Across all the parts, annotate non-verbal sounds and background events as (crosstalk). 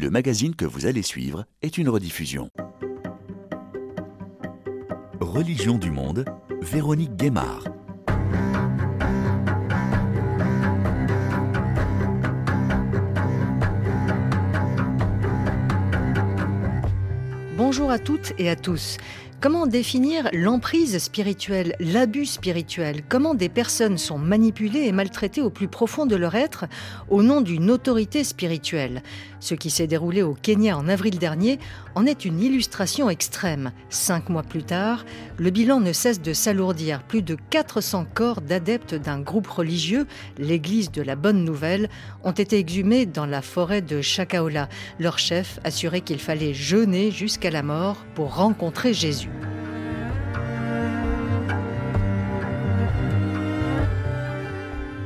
Le magazine que vous allez suivre est une rediffusion. Religion du monde, Véronique Guémard. Bonjour à toutes et à tous. Comment définir l'emprise spirituelle, l'abus spirituel? Comment des personnes sont manipulées et maltraitées au plus profond de leur être au nom d'une autorité spirituelle? Ce qui s'est déroulé au Kenya en avril dernier en est une illustration extrême. Cinq mois plus tard, le bilan ne cesse de s'alourdir. Plus de 400 corps d'adeptes d'un groupe religieux, l'Église de la Bonne Nouvelle, ont été exhumés dans la forêt de Chakaola. Leur chef assurait qu'il fallait jeûner jusqu'à la mort pour rencontrer Jésus.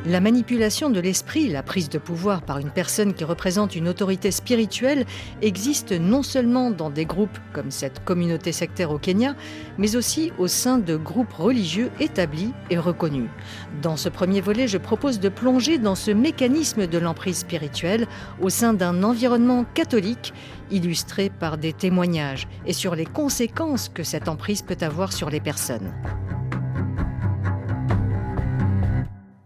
La manipulation de l'esprit, la prise de pouvoir par une personne qui représente une autorité spirituelle existe non seulement dans des groupes comme cette communauté sectaire au Kenya, mais aussi au sein de groupes religieux établis et reconnus. Dans ce premier volet, je propose de plonger dans ce mécanisme de l'emprise spirituelle au sein d'un environnement catholique illustré par des témoignages et sur les conséquences que cette emprise peut avoir sur les personnes.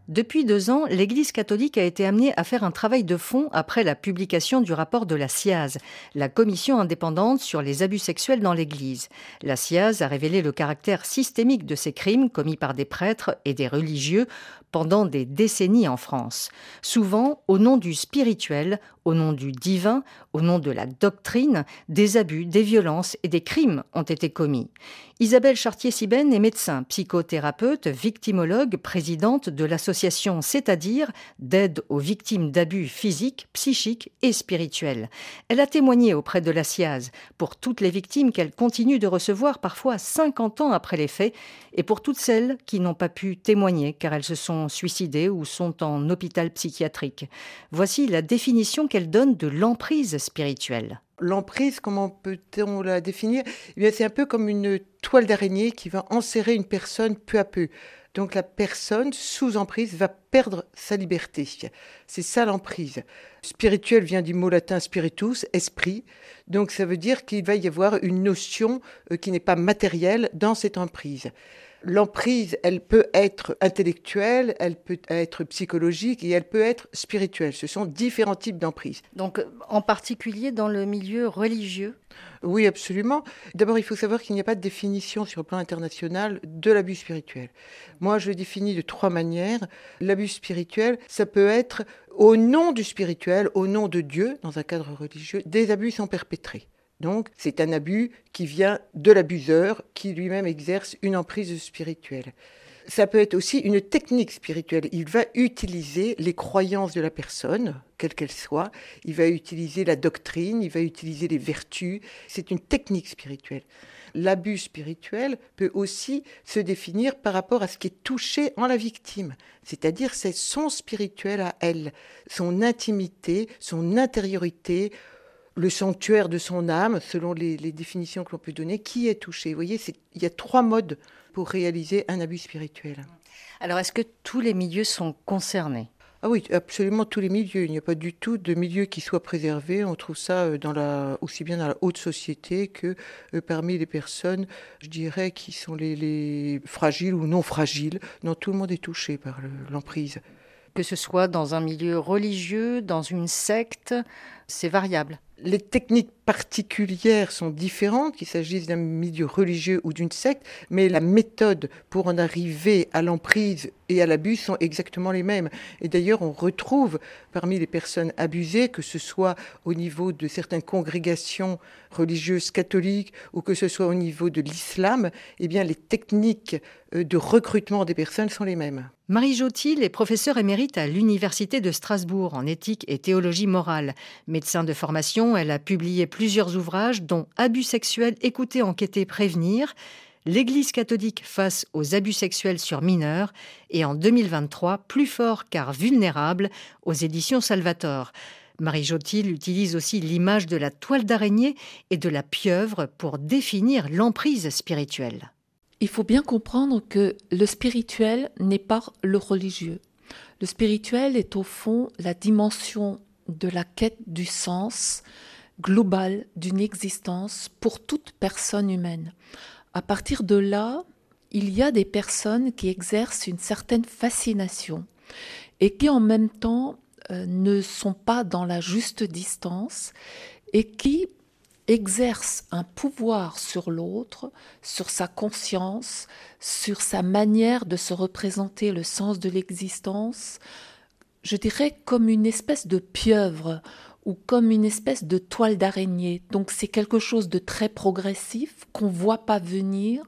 Depuis deux ans, l'Église catholique a été amenée à faire un travail de fond après la publication du rapport de la CIAZ, la commission indépendante sur les abus sexuels dans l'Église. La CIAZ a révélé le caractère systémique de ces crimes commis par des prêtres et des religieux pendant des décennies en France, souvent au nom du spirituel, au nom du divin, au nom de la doctrine, des abus, des violences et des crimes ont été commis. Isabelle Chartier-Sibène est médecin, psychothérapeute, victimologue, présidente de l'association C'est-à-dire d'aide aux victimes d'abus physiques, psychiques et spirituels. Elle a témoigné auprès de la CIAZ pour toutes les victimes qu'elle continue de recevoir parfois 50 ans après les faits et pour toutes celles qui n'ont pas pu témoigner car elles se sont suicidées ou sont en hôpital psychiatrique. Voici la définition qu'elle donne de l'emprise spirituelle. L'emprise, comment peut-on la définir? Eh C'est un peu comme une toile d'araignée qui va enserrer une personne peu à peu. Donc la personne sous emprise va perdre sa liberté. C'est ça l'emprise. Spirituel vient du mot latin spiritus, esprit. Donc ça veut dire qu'il va y avoir une notion euh, qui n'est pas matérielle dans cette emprise. L'emprise, elle peut être intellectuelle, elle peut être psychologique et elle peut être spirituelle. Ce sont différents types d'emprise. Donc, en particulier dans le milieu religieux Oui, absolument. D'abord, il faut savoir qu'il n'y a pas de définition sur le plan international de l'abus spirituel. Moi, je le définis de trois manières. L'abus spirituel, ça peut être au nom du spirituel, au nom de Dieu, dans un cadre religieux, des abus sont perpétrés. Donc, c'est un abus qui vient de l'abuseur qui lui-même exerce une emprise spirituelle. Ça peut être aussi une technique spirituelle. Il va utiliser les croyances de la personne, quelles qu'elles soient. Il va utiliser la doctrine, il va utiliser les vertus. C'est une technique spirituelle. L'abus spirituel peut aussi se définir par rapport à ce qui est touché en la victime, c'est-à-dire c'est son spirituel à elle, son intimité, son intériorité, le sanctuaire de son âme, selon les, définitions que l'on peut donner, qui est touché. Vous voyez, il y a trois modes pour réaliser un abus spirituel. Alors, est-ce que tous les milieux sont concernés? Ah oui, absolument tous les milieux. Il n'y a pas du tout de milieu qui soit préservé. On trouve ça euh, dans la, aussi bien dans la haute société que euh, parmi les personnes, je dirais, qui sont les, fragiles ou non fragiles. Non, tout le monde est touché par l'emprise. Que ce soit dans un milieu religieux, dans une secte, c'est variable. Les techniques particulières sont différentes, qu'il s'agisse d'un milieu religieux ou d'une secte, mais la méthode pour en arriver à l'emprise et à l'abus sont exactement les mêmes. Et d'ailleurs, on retrouve parmi les personnes abusées, que ce soit au niveau de certaines congrégations religieuses catholiques ou que ce soit au niveau de l'islam, eh bien, les techniques de recrutement des personnes sont les mêmes. Marie Jotil est professeure émérite à l'Université de Strasbourg en éthique et théologie morale. Médecin de formation, elle a publié plusieurs ouvrages dont Abus sexuels, écouter, enquêter, prévenir, L'Église catholique face aux abus sexuels sur mineurs et en 2023 Plus fort car vulnérable aux éditions Salvator. Marie Jotil utilise aussi l'image de la toile d'araignée et de la pieuvre pour définir l'emprise spirituelle. Il faut bien comprendre que le spirituel n'est pas le religieux. Le spirituel est au fond la dimension de la quête du sens, global d'une existence pour toute personne humaine. À partir de là, il y a des personnes qui exercent une certaine fascination et qui en même temps euh, ne sont pas dans la juste distance et qui exercent un pouvoir sur l'autre, sur sa conscience, sur sa manière de se représenter le sens de l'existence, je dirais comme une espèce de pieuvre ou comme une espèce de toile d'araignée. Donc c'est quelque chose de très progressif qu'on voit pas venir,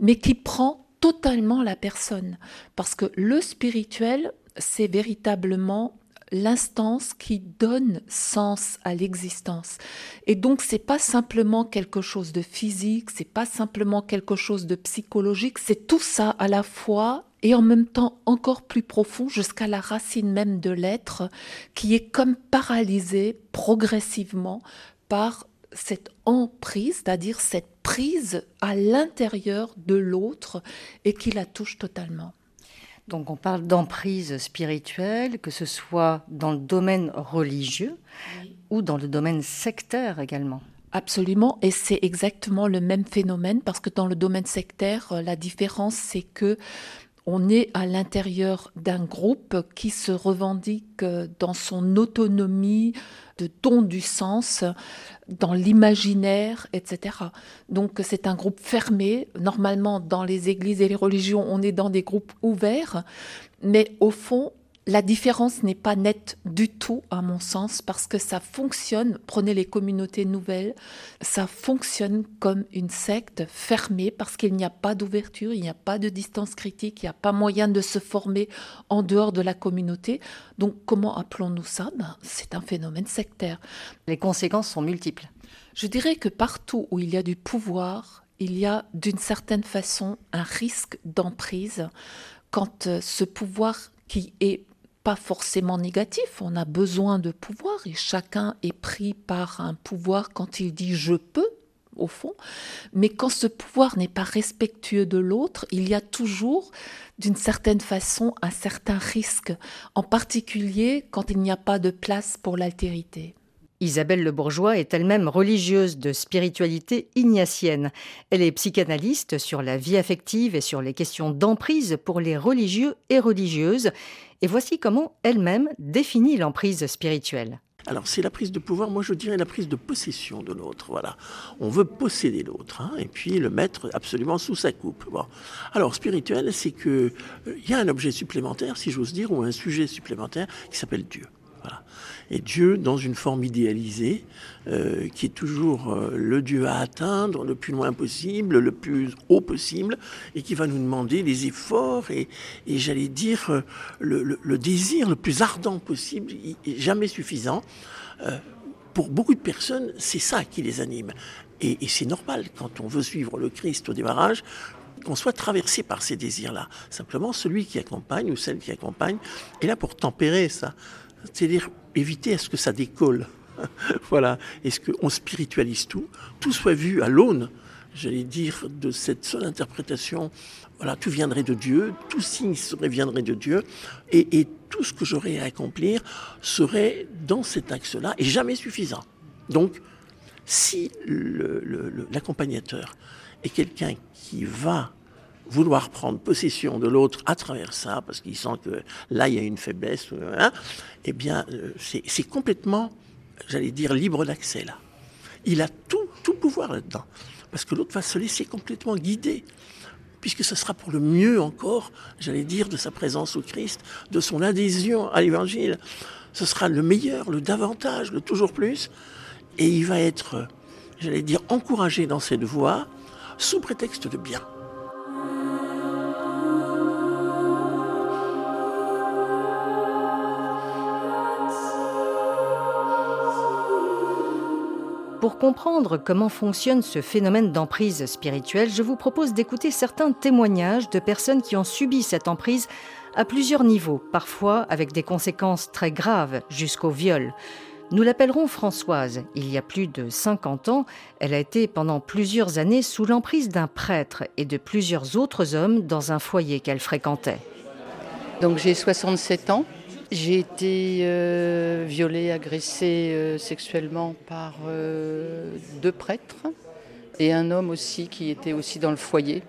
mais qui prend totalement la personne. Parce que le spirituel, c'est véritablement l'instance qui donne sens à l'existence. Et donc c'est pas simplement quelque chose de physique, c'est pas simplement quelque chose de psychologique, c'est tout ça à la fois et en même temps encore plus profond jusqu'à la racine même de l'être qui est comme paralysé progressivement par cette emprise, c'est-à-dire cette prise à l'intérieur de l'autre et qui la touche totalement. Donc on parle d'emprise spirituelle, que ce soit dans le domaine religieux ou dans le domaine sectaire également. Absolument, et c'est exactement le même phénomène parce que dans le domaine sectaire, euh, la différence c'est que on est à l'intérieur d'un groupe qui se revendique dans son autonomie de don du sens, dans l'imaginaire, etc. Donc c'est un groupe fermé. Normalement, dans les églises et les religions, on est dans des groupes ouverts, mais au fond, la différence n'est pas nette du tout, à mon sens, parce que ça fonctionne, prenez les communautés nouvelles, ça fonctionne comme une secte fermée, parce qu'il n'y a pas d'ouverture, il n'y a pas de distance critique, il n'y a pas moyen de se former en dehors de la communauté. Donc comment appelons-nous ça? Ben, C'est un phénomène sectaire. Les conséquences sont multiples. Je dirais que partout où il y a du pouvoir, il y a d'une certaine façon un risque d'emprise quand euh, ce pouvoir qui est pas forcément négatif. On a besoin de pouvoir et chacun est pris par un pouvoir quand il dit je peux au fond. Mais quand ce pouvoir n'est pas respectueux de l'autre, il y a toujours, d'une certaine façon, un certain risque, en particulier quand il n'y a pas de place pour l'altérité. Isabelle Le Bourgeois est elle-même religieuse de spiritualité ignatienne. Elle est psychanalyste sur la vie affective et sur les questions d'emprise pour les religieux et religieuses. Et voici comment elle-même définit l'emprise spirituelle. Alors c'est la prise de pouvoir, moi je dirais la prise de possession de l'autre. Voilà, on veut posséder l'autre hein, et puis le mettre absolument sous sa coupe. Alors spirituel, c'est que euh, il y a un objet supplémentaire, si j'ose dire, ou un sujet supplémentaire qui s'appelle Dieu. Et Dieu, dans une forme idéalisée, euh, qui est toujours euh, le Dieu à atteindre le plus loin possible, le plus haut possible, et qui va nous demander des efforts et, j'allais dire euh, le, désir le plus ardent possible, jamais suffisant. pour beaucoup de personnes, c'est ça qui les anime. Et, et c'est normal, quand on veut suivre le Christ au démarrage, qu'on soit traversé par ces désirs-là. Simplement, celui qui accompagne ou celle qui accompagne est là pour tempérer ça c'est-à-dire éviter à ce que ça décolle. (laughs) voilà, est-ce qu'on spiritualise tout, tout soit vu à l'aune, j'allais dire, de cette seule interprétation. Voilà, tout viendrait de Dieu, tout signe viendrait de Dieu, et, tout ce que j'aurais à accomplir serait dans cet axe-là et jamais suffisant. Donc, si l'accompagnateur est quelqu'un qui va vouloir prendre possession de l'autre à travers ça, parce qu'il sent que là, il y a une faiblesse, hein, eh bien, euh, c'est complètement, j'allais dire, libre d'accès, là. Il a tout, tout pouvoir là-dedans. Parce que l'autre va se laisser complètement guider, puisque ce sera pour le mieux encore, j'allais dire, de sa présence au Christ, de son adhésion à l'Évangile. Ce sera le meilleur, le davantage, le toujours plus. Et il va être, j'allais dire, encouragé dans cette voie, sous prétexte de bien. Pour comprendre comment fonctionne ce phénomène d'emprise spirituelle, je vous propose d'écouter certains témoignages de personnes qui ont subi cette emprise à plusieurs niveaux, parfois avec des conséquences très graves jusqu'au viol. Nous l'appellerons Françoise. Il y a plus de 50 ans, elle a été pendant plusieurs années sous l'emprise d'un prêtre et de plusieurs autres hommes dans un foyer qu'elle fréquentait. Donc j'ai 67 ans J'ai été euh, violée, agressée euh, sexuellement par deux prêtres et un homme aussi qui était aussi dans le foyer.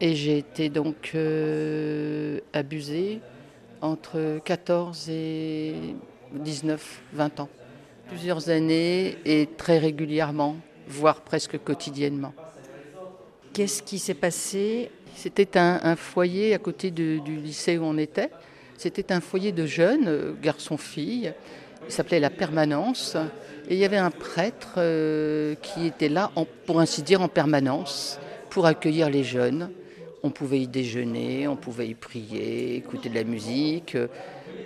Et j'ai été donc abusée entre 14 et 19, 20 ans. Plusieurs années et très régulièrement, voire presque quotidiennement. Qu'est-ce qui s'est passé? C'était un, foyer à côté du lycée où on était. C'était un foyer de jeunes, euh, garçons-filles. Il s'appelait La Permanence. Et il y avait un prêtre euh, qui était là, pour ainsi dire, en permanence, pour accueillir les jeunes. On pouvait y déjeuner, on pouvait y prier, écouter de la musique.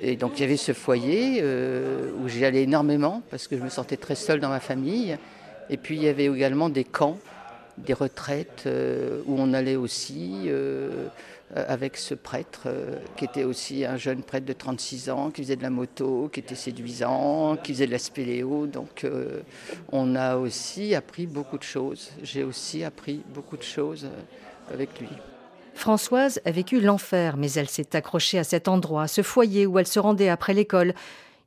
Et donc il y avait ce foyer euh, où j'y allais énormément parce que je me sentais très seule dans ma famille. Et puis il y avait également des camps, des retraites où on allait aussi avec ce prêtre qui était aussi un jeune prêtre de 36 ans, qui faisait de la moto, qui était séduisant, qui faisait de la spéléo. Donc on a aussi appris beaucoup de choses. J'ai aussi appris beaucoup de choses avec lui. Françoise a vécu l'enfer, mais elle s'est accrochée à cet endroit, à ce foyer où elle se rendait après l'école.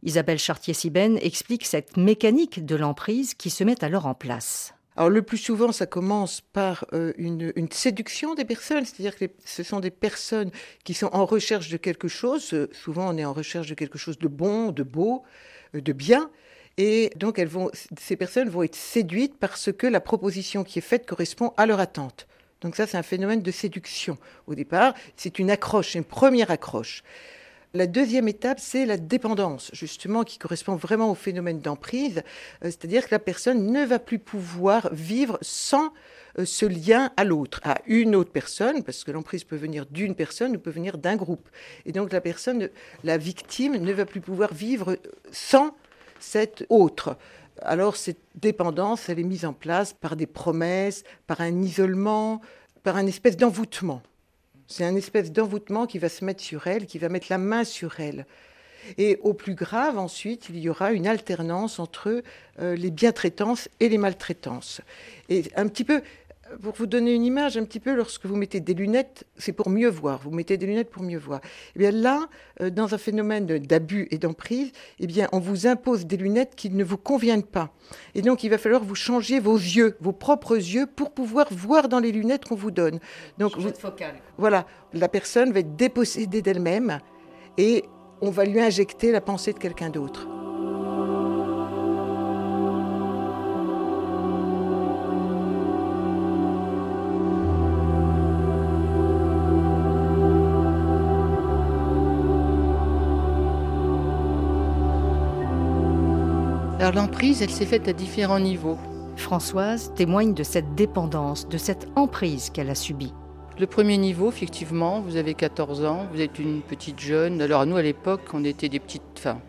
Isabelle Chartier-Sibène explique cette mécanique de l'emprise qui se met alors en place. Alors le plus souvent, ça commence par euh, une, séduction des personnes, c'est-à-dire que ce sont des personnes qui sont en recherche de quelque chose. Euh, souvent, on est en recherche de quelque chose de bon, de beau, euh, de bien. Et donc, ces personnes vont être séduites parce que la proposition qui est faite correspond à leur attente. Donc ça, c'est un phénomène de séduction. Au départ, c'est une accroche, une première accroche. La deuxième étape, c'est la dépendance, justement, qui correspond vraiment au phénomène d'emprise, euh, c'est-à-dire que la personne ne va plus pouvoir vivre sans euh, ce lien à l'autre, à une autre personne, parce que l'emprise peut venir d'une personne ou peut venir d'un groupe. Et donc la personne, la victime, ne va plus pouvoir vivre sans cette autre. Alors cette dépendance, elle est mise en place par des promesses, par un isolement, par un espèce d'envoûtement. C'est un espèce d'envoûtement qui va se mettre sur elle, qui va mettre la main sur elle. Et au plus grave, ensuite, il y aura une alternance entre euh, les bientraitances et les maltraitances. Et un petit peu, pour vous donner une image, un petit peu, lorsque vous mettez des lunettes, c'est pour mieux voir. Vous mettez des lunettes pour mieux voir. Et eh bien là, euh, dans un phénomène d'abus et d'emprise, eh bien, on vous impose des lunettes qui ne vous conviennent pas. Et donc, il va falloir vous changer vos yeux, vos propres yeux, pour pouvoir voir dans les lunettes qu'on vous donne. Donc, vous, voilà, la personne va être dépossédée d'elle-même et on va lui injecter la pensée de quelqu'un d'autre. Alors l'emprise, elle s'est faite à différents niveaux. Françoise témoigne de cette dépendance, de cette emprise qu'elle a subie. Le premier niveau, effectivement, vous avez 14 ans, vous êtes une petite jeune. Alors nous, à l'époque, on était des petites, enfin,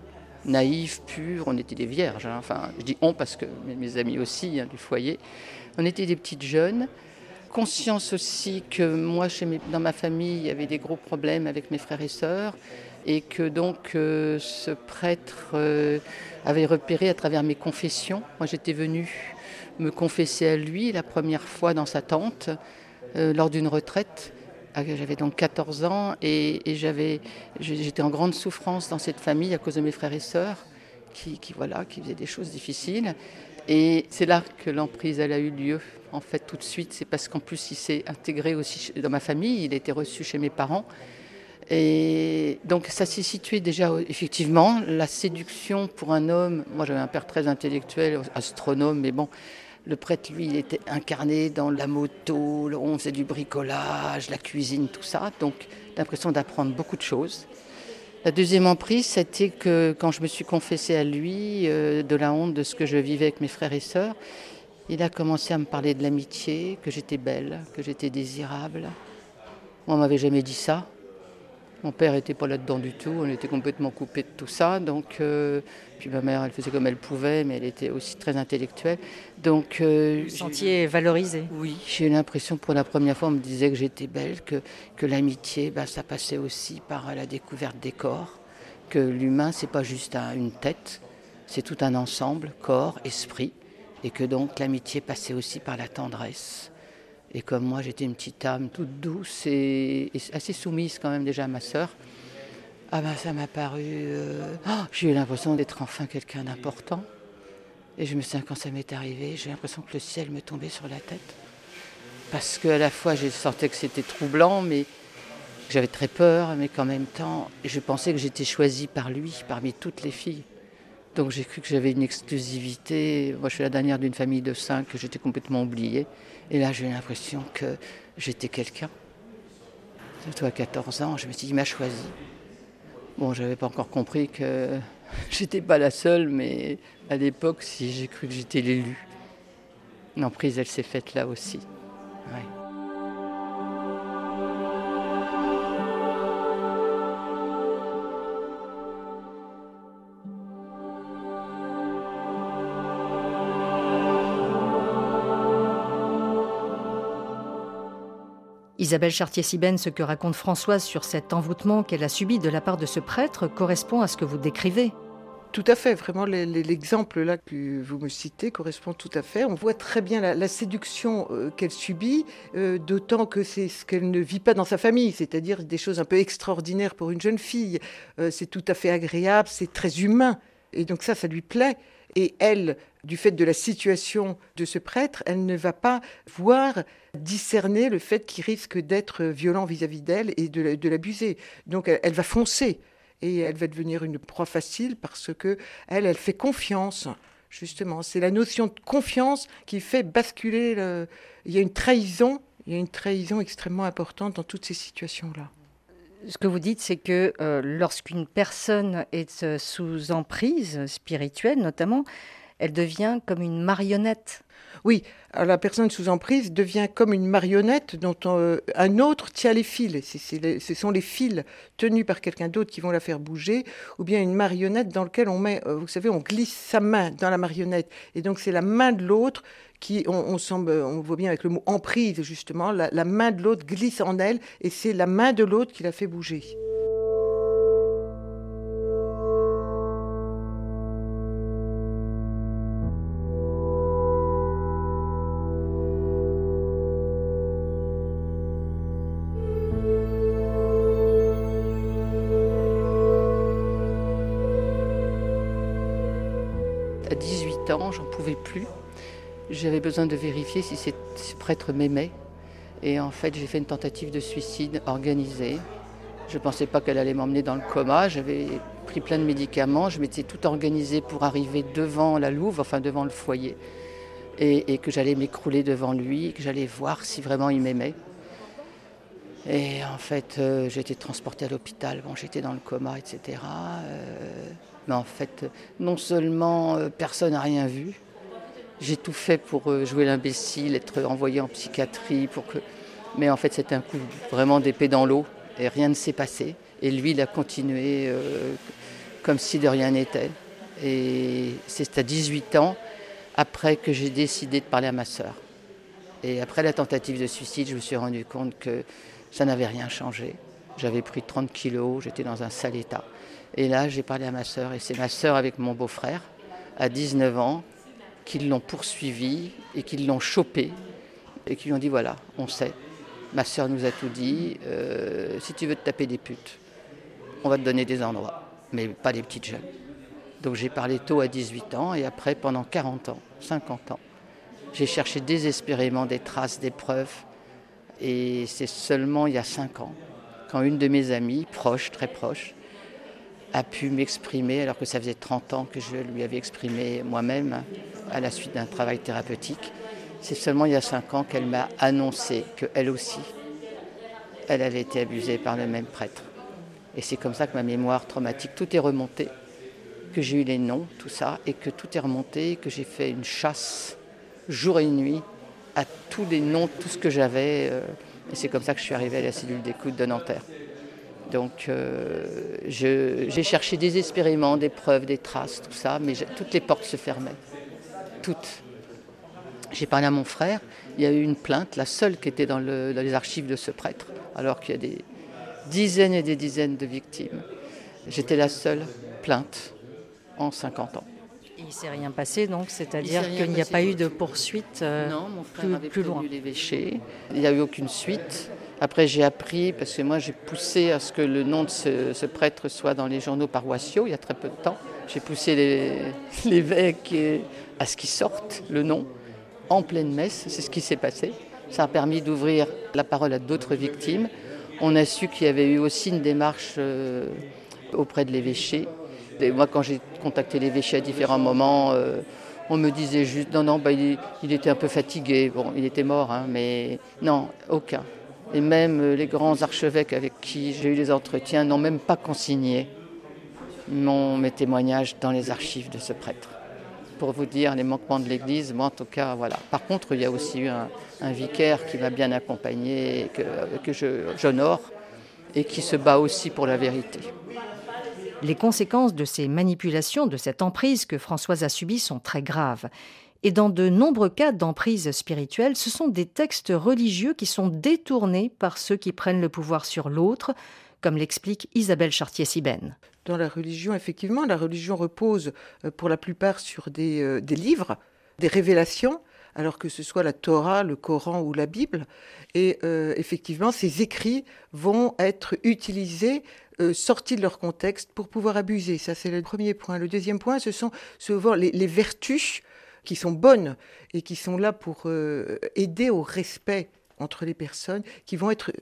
naïves, pures, on était des vierges. Hein. Enfin, je dis on parce que mes amis aussi, hein, du foyer. On était des petites jeunes. Conscience aussi que moi, chez dans ma famille, il y avait des gros problèmes avec mes frères et sœurs et que donc euh, ce prêtre euh, avait repéré à travers mes confessions. Moi j'étais venue me confesser à lui la première fois dans sa tente euh, lors d'une retraite. Ah, j'avais donc 14 ans et, j'étais en grande souffrance dans cette famille à cause de mes frères et sœurs qui, voilà, qui faisaient des choses difficiles. Et c'est là que l'emprise a eu lieu. En fait, tout de suite, c'est parce qu'en plus il s'est intégré aussi dans ma famille. Il a été reçu chez mes parents. Et donc ça s'est situé déjà effectivement la séduction pour un homme. Moi j'avais un père très intellectuel, astronome, mais bon, le prêtre lui il était incarné dans la moto, on faisait du bricolage, la cuisine, tout ça. Donc l'impression d'apprendre beaucoup de choses. La deuxième emprise, c'était que quand je me suis confessée à lui euh, de la honte de ce que je vivais avec mes frères et sœurs, il a commencé à me parler de l'amitié, que j'étais belle, que j'étais désirable. Moi, on m'avait jamais dit ça. Mon père n'était pas là-dedans du tout, on était complètement coupé de tout ça. Donc, euh, puis ma mère, elle faisait comme elle pouvait, mais elle était aussi très intellectuelle. Donc, euh, Vous sentiez valorisé Oui, j'ai eu l'impression pour la première fois, on me disait que j'étais belle, que, que l'amitié, bah, ça passait aussi par la découverte des corps, que l'humain, c'est pas juste une tête, c'est tout un ensemble, corps, esprit, et que donc l'amitié passait aussi par la tendresse. Et comme moi, j'étais une petite âme toute douce et, assez soumise quand même déjà à ma sœur, Ah ben ça m'a paru... Euh, oh, j'ai eu l'impression d'être enfin quelqu'un d'important. Et je me souviens quand ça m'est arrivé, j'ai l'impression que le ciel me tombait sur la tête. Parce qu'à la fois, j'ai senti que c'était troublant, mais j'avais très peur, mais qu'en même temps, je pensais que j'étais choisie par lui, parmi toutes les filles. Donc j'ai cru que j'avais une exclusivité. Moi, je suis la dernière d'une famille de cinq, j'étais complètement oubliée. Et là, j'ai eu l'impression que j'étais quelqu'un. Surtout à 14 ans, je me suis dit, il m'a choisi. Bon, je n'avais pas encore compris que (laughs) j'étais pas la seule, mais à l'époque, si j'ai cru que j'étais l'élu. L'emprise, elle s'est faite là aussi. Isabelle Chartier-Sibène, ce que raconte Françoise sur cet envoûtement qu'elle a subi de la part de ce prêtre correspond à ce que vous décrivez. Tout à fait, vraiment l'exemple là que vous me citez correspond tout à fait. On voit très bien la, séduction euh, qu'elle subit, euh, d'autant que c'est ce qu'elle ne vit pas dans sa famille, c'est-à-dire des choses un peu extraordinaires pour une jeune fille. Euh, c'est tout à fait agréable, c'est très humain, et donc ça, ça lui plaît. Et elle, du fait de la situation de ce prêtre, elle ne va pas voir discerner le fait qu'il risque d'être violent vis-à-vis d'elle et de, l'abuser. Donc elle, va foncer et elle va devenir une proie facile parce que elle, elle fait confiance. Justement, c'est la notion de confiance qui fait basculer. Le... Il y a une trahison, il y a une trahison extrêmement importante dans toutes ces situations-là ce que vous dites, c'est que euh, lorsqu'une personne est euh, sous emprise spirituelle, notamment, elle devient comme une marionnette. Oui, la personne sous emprise devient comme une marionnette dont euh, un autre tient les fils. ce sont les fils tenus par quelqu'un d'autre qui vont la faire bouger, ou bien une marionnette dans laquelle on met, vous savez, on glisse sa main dans la marionnette, et donc c'est la main de l'autre qui, on, voit bien avec le mot emprise justement, la, main de l'autre glisse en elle et c'est la main de l'autre qui la fait bouger. J'avais besoin de vérifier si ce prêtre m'aimait. Et en fait, j'ai fait une tentative de suicide organisée. Je ne pensais pas qu'elle allait m'emmener dans le coma. J'avais pris plein de médicaments. Je m'étais tout organisé pour arriver devant la louve, enfin devant le foyer. Et, que j'allais m'écrouler devant lui, que j'allais voir si vraiment il m'aimait. Et en fait, euh, j'ai été transportée à l'hôpital. Bon, j'étais dans le coma, etc. Euh, mais en fait, non seulement euh, personne n'a rien vu, j'ai tout fait pour euh, jouer l'imbécile, être envoyé en psychiatrie, pour que... mais en fait c'était un coup vraiment d'épée dans l'eau et rien ne s'est passé. Et lui, il a continué euh, comme si de rien n'était. Et c'est à 18 ans, après que j'ai décidé de parler à ma sœur. Et après la tentative de suicide, je me suis rendu compte que ça n'avait rien changé. J'avais pris 30 kilos, j'étais dans un sale état. Et là, j'ai parlé à ma sœur, et c'est ma sœur avec mon beau-frère, à 19 ans, qu'ils l'ont poursuivi et qu'ils l'ont chopé et qui lui ont dit voilà, on sait, ma soeur nous a tout dit, euh, si tu veux te taper des putes, on va te donner des endroits, mais pas des petites jeunes. Donc j'ai parlé tôt à 18 ans et après pendant 40 ans, 50 ans, j'ai cherché désespérément des traces, des preuves et c'est seulement il y a 5 ans, quand une de mes amies, proche, très proche, a pu m'exprimer, alors que ça faisait 30 ans que je lui avais exprimé moi-même à la suite d'un travail thérapeutique. C'est seulement il y a 5 ans qu'elle m'a annoncé qu'elle aussi, elle avait été abusée par le même prêtre. Et c'est comme ça que ma mémoire traumatique, tout est remonté, que j'ai eu les noms, tout ça, et que tout est remonté, que j'ai fait une chasse jour et nuit à tous les noms, tout ce que j'avais. Euh, et c'est comme ça que je suis arrivée à la cellule d'écoute de Nanterre. Donc euh, j'ai cherché désespérément des preuves, des traces, tout ça, mais toutes les portes se fermaient. Toutes. J'ai parlé à mon frère, il y a eu une plainte, la seule qui était dans, les archives de ce prêtre, alors qu'il y a des dizaines et des dizaines de victimes. J'étais la seule plainte en 50 ans. Il s'est rien passé donc, c'est-à-dire qu'il n'y a pas eu de poursuite euh, Non, mon frère plus, avait plus loin. l'évêché. Il n'y a eu aucune suite. Après, j'ai appris, parce que moi, j'ai poussé à ce que le nom de ce, ce prêtre soit dans les journaux paroissiaux il y a très peu de temps. J'ai poussé les- (laughs) l'évêque à ce qu'il sorte le nom en pleine messe. C'est ce qui s'est passé. Ça a permis d'ouvrir la parole à d'autres victimes. On a su qu'il y avait eu aussi une démarche euh, auprès de l'évêché. Et moi, quand j'ai contacté l'évêché à différents moments, euh, on me disait juste non, non, bah, il, était un peu fatigué. Bon, il était mort, hein, mais non, aucun. Et même euh, les grands archevêques avec qui j'ai eu les entretiens n'ont même pas consigné mon, mes témoignages dans les archives de ce prêtre. Pour vous dire les manquements de l'Église, moi en tout cas, voilà. Par contre, il y a aussi eu un, vicaire qui m'a bien accompagné, que, que j'honore, et qui se bat aussi pour la vérité. Les conséquences de ces manipulations, de cette emprise que Françoise a subie sont très graves. Et dans de nombreux cas d'emprise spirituelle, ce sont des textes religieux qui sont détournés par ceux qui prennent le pouvoir sur l'autre, comme l'explique Isabelle Chartier-Sibène. Dans la religion, effectivement, la religion repose euh, pour la plupart sur des, euh, des livres, des révélations, alors que ce soit la Torah, le Coran ou la Bible. Et euh, effectivement, ces écrits vont être utilisés, euh, sortis de leur contexte pour pouvoir abuser. Ça, c'est le premier point. Le deuxième point, ce sont souvent les, les vertus qui sont bonnes et qui sont là pour euh, aider au respect entre les personnes, qui vont être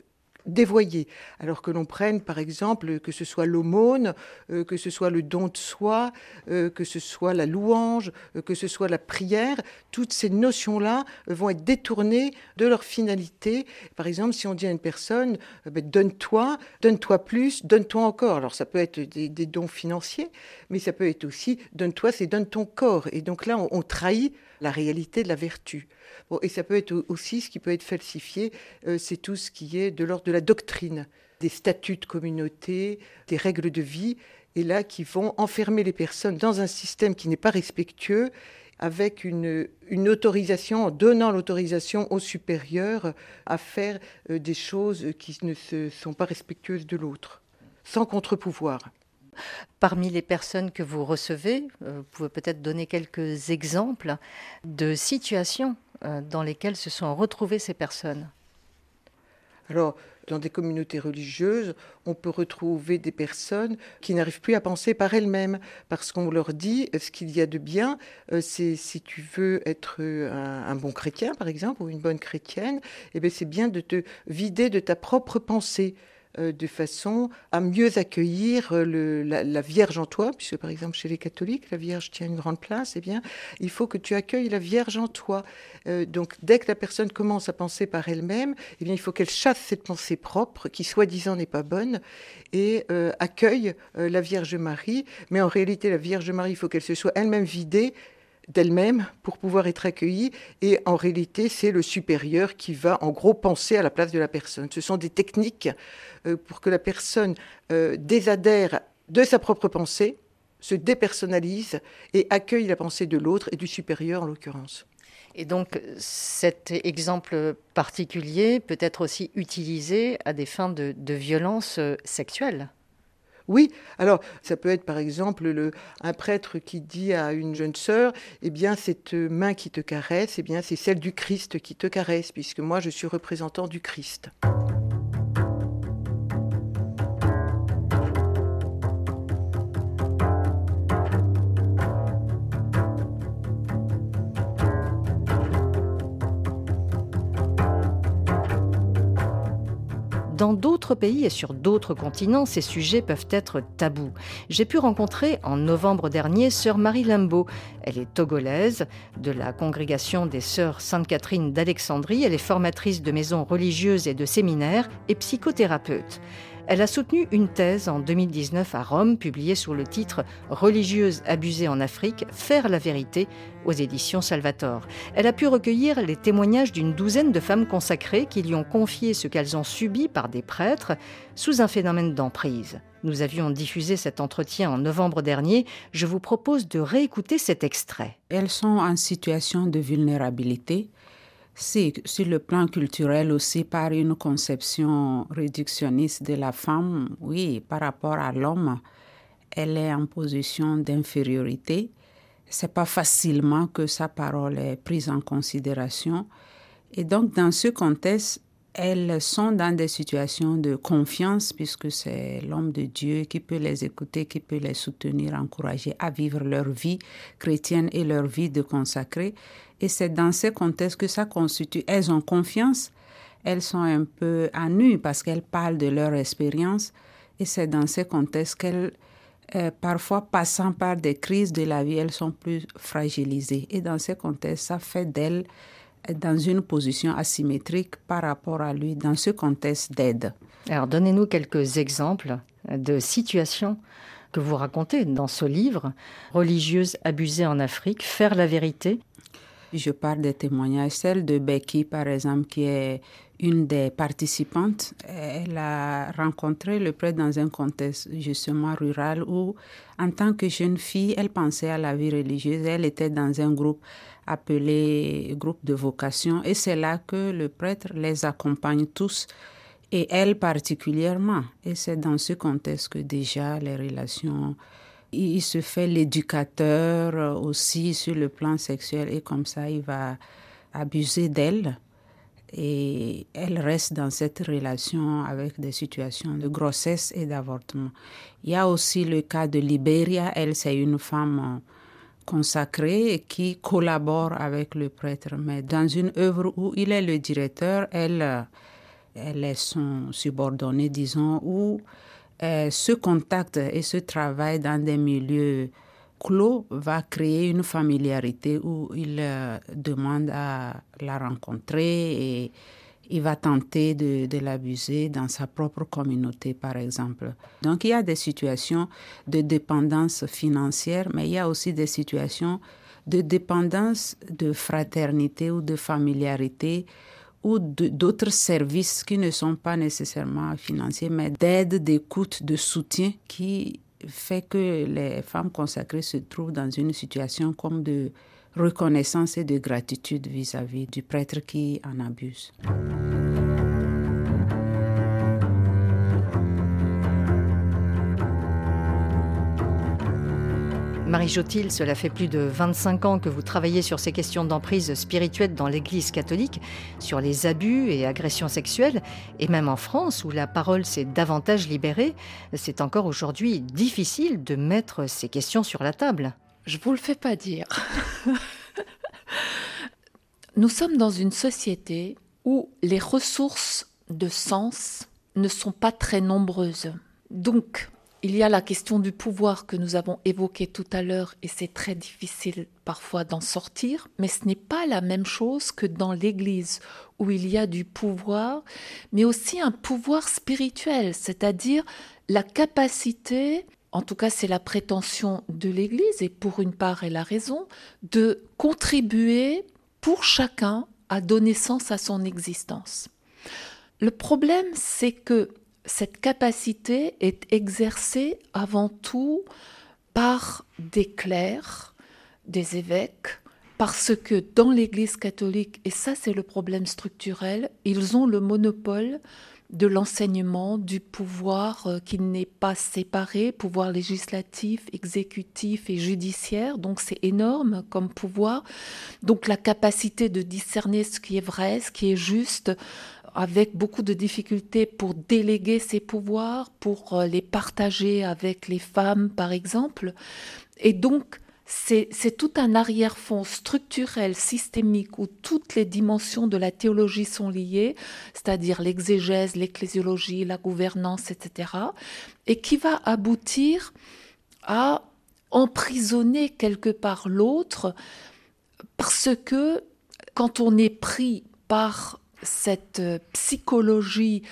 dévoyées. Alors que l'on prenne, par exemple, que ce soit l'aumône, euh, que ce soit le don de soi, euh, que ce soit la louange, euh, que ce soit la prière, toutes ces notions-là vont être détournées de leur finalité. Par exemple, si on dit à une personne, ben, donne-toi, donne-toi plus, donne-toi encore. Alors ça peut être des, dons financiers, mais ça peut être aussi, donne-toi, c'est donne ton corps. Et donc là, on trahit la réalité de la vertu. Et ça peut être au- aussi, ce qui peut être falsifié, euh, c'est tout ce qui est de l'ordre de la doctrine, des statuts de communauté, des règles de vie, et là qui vont enfermer les personnes dans un système qui n'est pas respectueux, avec une, une autorisation, en donnant l'autorisation aux supérieurs à faire euh, des choses qui ne se, sont pas respectueuses de l'autre, sans contre-pouvoir. Parmi les personnes que vous recevez, euh, vous pouvez peut-être donner quelques exemples de situations euh, dans lesquelles se sont retrouvées ces personnes. Alors, dans des communautés religieuses, on peut retrouver des personnes qui n'arrivent plus à penser par elles-mêmes, parce qu'on leur dit euh, ce qu'il y a de bien, c'est si tu veux être un, bon chrétien, par exemple, ou une bonne chrétienne, eh c'est bien de te vider de ta propre pensée de façon à mieux accueillir euh, la, Vierge en toi, puisque par exemple chez les catholiques, la Vierge tient une grande place, eh bien, il faut que tu accueilles la Vierge en toi. Euh, donc, dès que la personne commence à penser par elle-même, eh bien, il faut qu'elle chasse cette pensée propre, qui soi-disant n'est pas bonne, et euh, accueille euh, la Vierge Marie. Mais en réalité, la Vierge Marie, il faut qu'elle se soit elle-même vidée d'elle-même pour pouvoir être accueillie. Et en réalité, c'est le supérieur qui va en gros penser à la place de la personne. Ce sont des techniques euh, pour que la personne euh, désadhère de sa propre pensée, se dépersonnalise et accueille la pensée de l'autre et du supérieur en l'occurrence. Et donc cet exemple particulier peut être aussi utilisé à des fins de, de violence euh, sexuelle. Oui, alors ça peut être par exemple le, un prêtre qui dit à une jeune sœur, eh bien cette main qui te caresse, eh bien c'est celle du Christ qui te caresse, puisque moi je suis représentant du Christ. Dans d'autres pays et sur d'autres continents, ces sujets peuvent être tabous. J'ai pu rencontrer en novembre dernier sœur Marie Limbaud. Elle est togolaise de la congrégation des sœurs Sainte-Catherine d'Alexandrie. Elle est formatrice de maisons religieuses et de séminaires et psychothérapeute. Elle a soutenu une thèse en 2019 à Rome, publiée sous le titre Religieuses abusées en Afrique, faire la vérité aux éditions Salvator. Elle a pu recueillir les témoignages d'une douzaine de femmes consacrées qui lui ont confié ce qu'elles ont subi par des prêtres sous un phénomène d'emprise. Nous avions diffusé cet entretien en novembre dernier. Je vous propose de réécouter cet extrait. Elles sont en situation de vulnérabilité. C'est sur le plan culturel aussi par une conception réductionniste de la femme, oui, par rapport à l'homme, elle est en position d'infériorité. c'est pas facilement que sa parole est prise en considération. Et donc, dans ce contexte, elles sont dans des situations de confiance puisque c'est l'homme de Dieu qui peut les écouter, qui peut les soutenir, encourager à vivre leur vie chrétienne et leur vie de consacré. Et c'est dans ce contexte que ça constitue. Elles ont confiance, elles sont un peu à nu parce qu'elles parlent de leur expérience. Et c'est dans ce contexte qu'elles, euh, parfois passant par des crises de la vie, elles sont plus fragilisées. Et dans ce contexte, ça fait d'elles dans une position asymétrique par rapport à lui dans ce contexte d'aide. Alors donnez-nous quelques exemples de situations que vous racontez dans ce livre, Religieuse abusée en Afrique, Faire la vérité. Je parle des témoignages, celle de Becky par exemple, qui est une des participantes. Elle a rencontré le prêtre dans un contexte justement rural où, en tant que jeune fille, elle pensait à la vie religieuse. Elle était dans un groupe appelé groupe de vocation et c'est là que le prêtre les accompagne tous et elle particulièrement. Et c'est dans ce contexte que déjà les relations, il se fait l'éducateur aussi sur le plan sexuel et comme ça il va abuser d'elle. Et elle reste dans cette relation avec des situations de grossesse et d'avortement. Il y a aussi le cas de Libéria, elle c'est une femme consacrée qui collabore avec le prêtre, mais dans une œuvre où il est le directeur, elle, elle est son subordonnée, disons, où euh, ce contact et ce travail dans des milieux clos va créer une familiarité où il euh, demande à la rencontrer et il va tenter de, de l'abuser dans sa propre communauté, par exemple. Donc il y a des situations de dépendance financière, mais il y a aussi des situations de dépendance de fraternité ou de familiarité ou d'autres services qui ne sont pas nécessairement financiers, mais d'aide, d'écoute, de soutien qui fait que les femmes consacrées se trouvent dans une situation comme de reconnaissance et de gratitude vis-à-vis du prêtre qui en abuse. Marie Jotil, cela fait plus de 25 ans que vous travaillez sur ces questions d'emprise spirituelle dans l'Église catholique, sur les abus et agressions sexuelles, et même en France, où la parole s'est davantage libérée, c'est encore aujourd'hui difficile de mettre ces questions sur la table. Je vous le fais pas dire. (laughs) Nous sommes dans une société où les ressources de sens ne sont pas très nombreuses. Donc, il y a la question du pouvoir que nous avons évoquée tout à l'heure et c'est très difficile parfois d'en sortir, mais ce n'est pas la même chose que dans l'Église où il y a du pouvoir, mais aussi un pouvoir spirituel, c'est-à-dire la capacité en tout cas c'est la prétention de l'Église, et pour une part elle a raison, de contribuer pour chacun à donner sens à son existence. Le problème, c'est que cette capacité est exercée avant tout par des clercs, des évêques, parce que dans l'Église catholique, et ça c'est le problème structurel, ils ont le monopole de l'enseignement, du pouvoir euh, qui n'est pas séparé, pouvoir législatif, exécutif et judiciaire. Donc c'est énorme comme pouvoir. Donc la capacité de discerner ce qui est vrai, ce qui est juste, avec beaucoup de difficultés pour déléguer ces pouvoirs, pour euh, les partager avec les femmes par exemple. Et donc c'est tout un arrière-fond structurel, systémique, où toutes les dimensions de la théologie sont liées, c'est-à-dire l'exégèse, l'ecclésiologie, la gouvernance, etc., et qui va aboutir à emprisonner quelque part l'autre, parce que quand on est pris par cette psychologie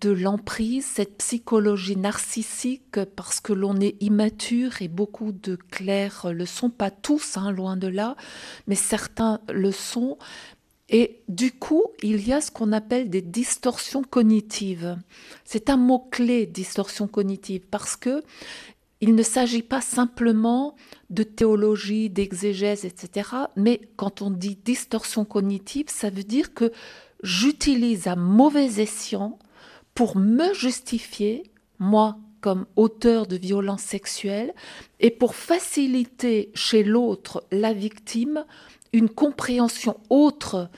de l'emprise, cette psychologie narcissique, parce que l'on est immature et beaucoup de clercs le sont, pas tous, hein, loin de là, mais certains le sont. Et du coup, il y a ce qu'on appelle des distorsions cognitives. C'est un mot-clé, distorsion cognitive, parce que il ne s'agit pas simplement de théologie, d'exégèse, etc. Mais quand on dit distorsion cognitive, ça veut dire que j'utilise à mauvais escient pour me justifier, moi comme auteur de violences sexuelles et pour faciliter chez l'autre, la victime, une compréhension autre,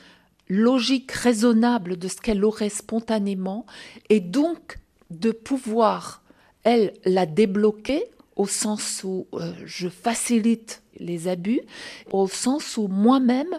logique, raisonnable de ce qu'elle aurait spontanément et donc de pouvoir, elle, la débloquer au sens où euh, je facilite les abus, au sens où moi-même,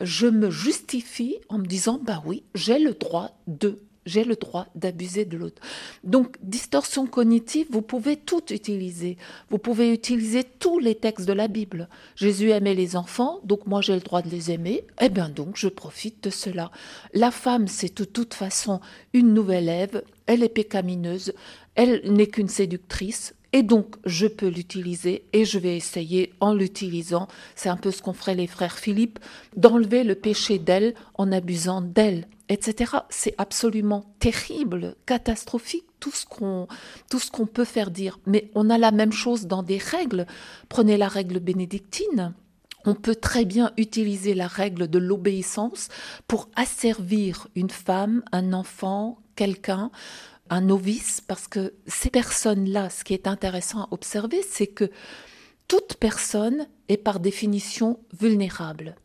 je me justifie en me disant, bah oui, j'ai le droit de j'ai le droit d'abuser de l'autre. Donc, distorsion cognitive, vous pouvez tout utiliser. Vous pouvez utiliser tous les textes de la Bible. Jésus aimait les enfants, donc moi j'ai le droit de les aimer. Eh bien donc, je profite de cela. La femme, c'est de toute façon une nouvelle Ève. Elle est pécamineuse. Elle n'est qu'une séductrice. Et donc, je peux l'utiliser et je vais essayer, en l'utilisant, c'est un peu ce qu'ont fait les frères Philippe, d'enlever le péché d'elle en abusant d'elle etc. C'est absolument terrible, catastrophique, tout ce qu'on peut faire dire. Mais on a la même chose dans des règles. Prenez la règle bénédictine. On peut très bien utiliser la règle de l'obéissance pour asservir une femme, un enfant, quelqu'un, un novice, parce que ces personnes-là, ce qui est intéressant à observer, c'est que toute personne est par définition vulnérable.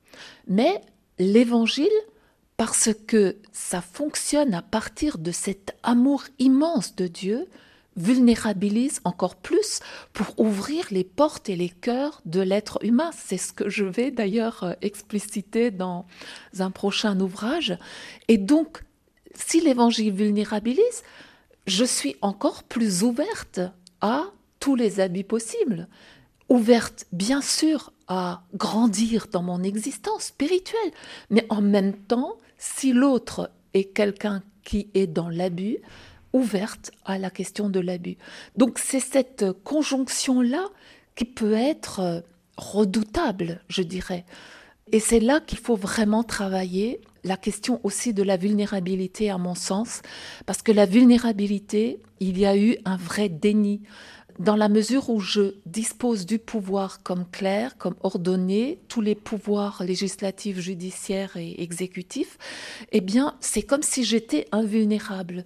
Mais l'évangile parce que ça fonctionne à partir de cet amour immense de Dieu, vulnérabilise encore plus pour ouvrir les portes et les cœurs de l'être humain. C'est ce que je vais d'ailleurs euh, expliciter dans un prochain ouvrage. Et donc, si l'évangile vulnérabilise, je suis encore plus ouverte à tous les abus possibles. Ouverte, bien sûr, à grandir dans mon existence spirituelle, mais en même temps, si l'autre est quelqu'un qui est dans l'abus, ouverte à la question de l'abus. Donc c'est cette conjonction-là qui peut être redoutable, je dirais. Et c'est là qu'il faut vraiment travailler la question aussi de la vulnérabilité, à mon sens, parce que la vulnérabilité, il y a eu un vrai déni dans la mesure où je dispose du pouvoir comme clair, comme ordonné, tous les pouvoirs législatifs, judiciaires et exécutifs, eh bien, c'est comme si j'étais invulnérable.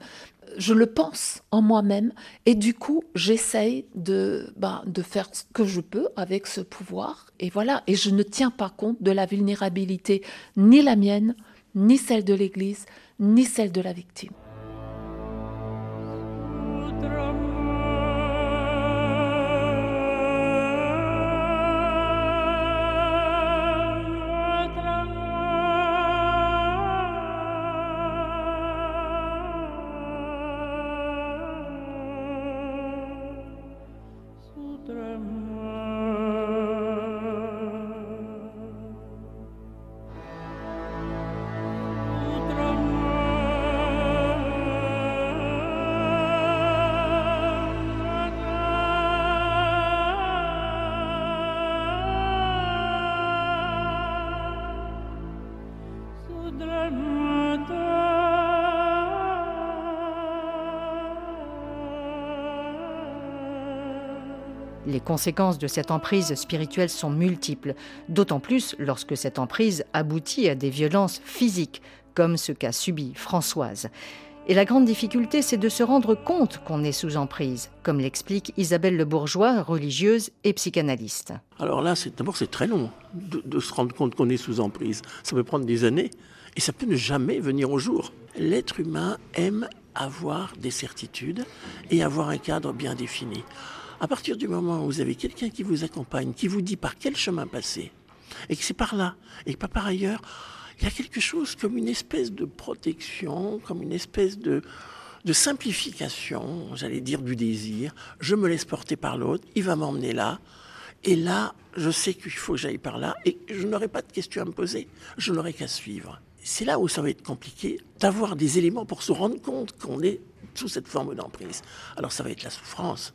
Je le pense en moi-même et du coup, j'essaye de, ben, de faire ce que je peux avec ce pouvoir. Et voilà, et je ne tiens pas compte de la vulnérabilité, ni la mienne, ni celle de l'Église, ni celle de la victime. Conséquences de cette emprise spirituelle sont multiples, d'autant plus lorsque cette emprise aboutit à des violences physiques, comme ce qu'a subi Françoise. Et la grande difficulté, c'est de se rendre compte qu'on est sous emprise, comme l'explique Isabelle Le Bourgeois, religieuse et psychanalyste. Alors là, d'abord, c'est très long de se rendre compte qu'on est sous emprise. Ça peut prendre des années et ça peut ne jamais venir au jour. L'être humain aime avoir des certitudes et avoir un cadre bien défini. À partir du moment où vous avez quelqu'un qui vous accompagne, qui vous dit par quel chemin passer, et que c'est par là, et pas par ailleurs, il y a quelque chose comme une espèce de protection, comme une espèce de simplification, j'allais dire du désir. Je me laisse porter par l'autre, il va m'emmener là. Et là, je sais qu'il faut que j'aille par là et je n'aurai pas de questions à me poser. Je n'aurai qu'à suivre. C'est là où ça va être compliqué d'avoir des éléments pour se rendre compte qu'on est sous cette forme d'emprise. Alors ça va être la souffrance,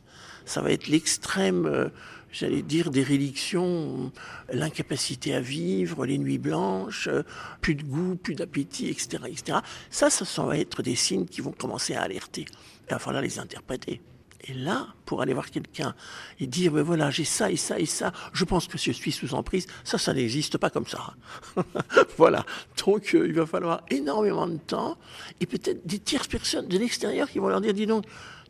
ça va être l'extrême, euh, j'allais dire, déréliction, l'incapacité à vivre, les nuits blanches, euh, plus de goût, plus d'appétit, etc., etc. Ça, ça va être des signes qui vont commencer à alerter. Il va falloir les interpréter. Et là, pour aller voir quelqu'un et dire, ben voilà, j'ai ça et ça et ça, je pense que je suis sous emprise, ça, ça n'existe pas comme ça. (laughs) voilà. Donc, euh, il va falloir énormément de temps et peut-être des tierces personnes de l'extérieur qui vont leur dire, dis donc,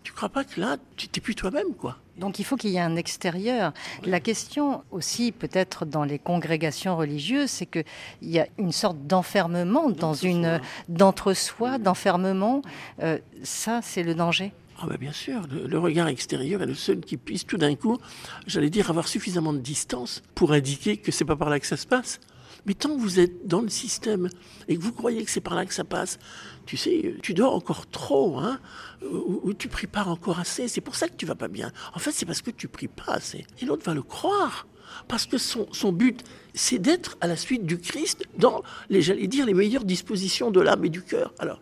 tu crois pas que là, tu n'es plus toi-même, quoi Donc il faut qu'il y ait un extérieur. La question aussi, peut-être dans les congrégations religieuses, c'est qu'il y a une sorte d'enfermement dans une d'entre-soi, d'enfermement. Euh, ça, c'est le danger. Ah ben bien sûr, le, regard extérieur est le seul qui puisse tout d'un coup, j'allais dire, avoir suffisamment de distance pour indiquer que c'est pas par là que ça se passe. Mais tant que vous êtes dans le système et que vous croyez que c'est par là que ça passe, tu sais, tu dors encore trop, hein, ou, tu pries pas encore assez. C'est pour ça que tu vas pas bien. En fait, c'est parce que tu pries pas assez. Et l'autre va le croire. Parce que son, but, c'est d'être à la suite du Christ dans, les, j'allais dire, les meilleures dispositions de l'âme et du cœur. Alors,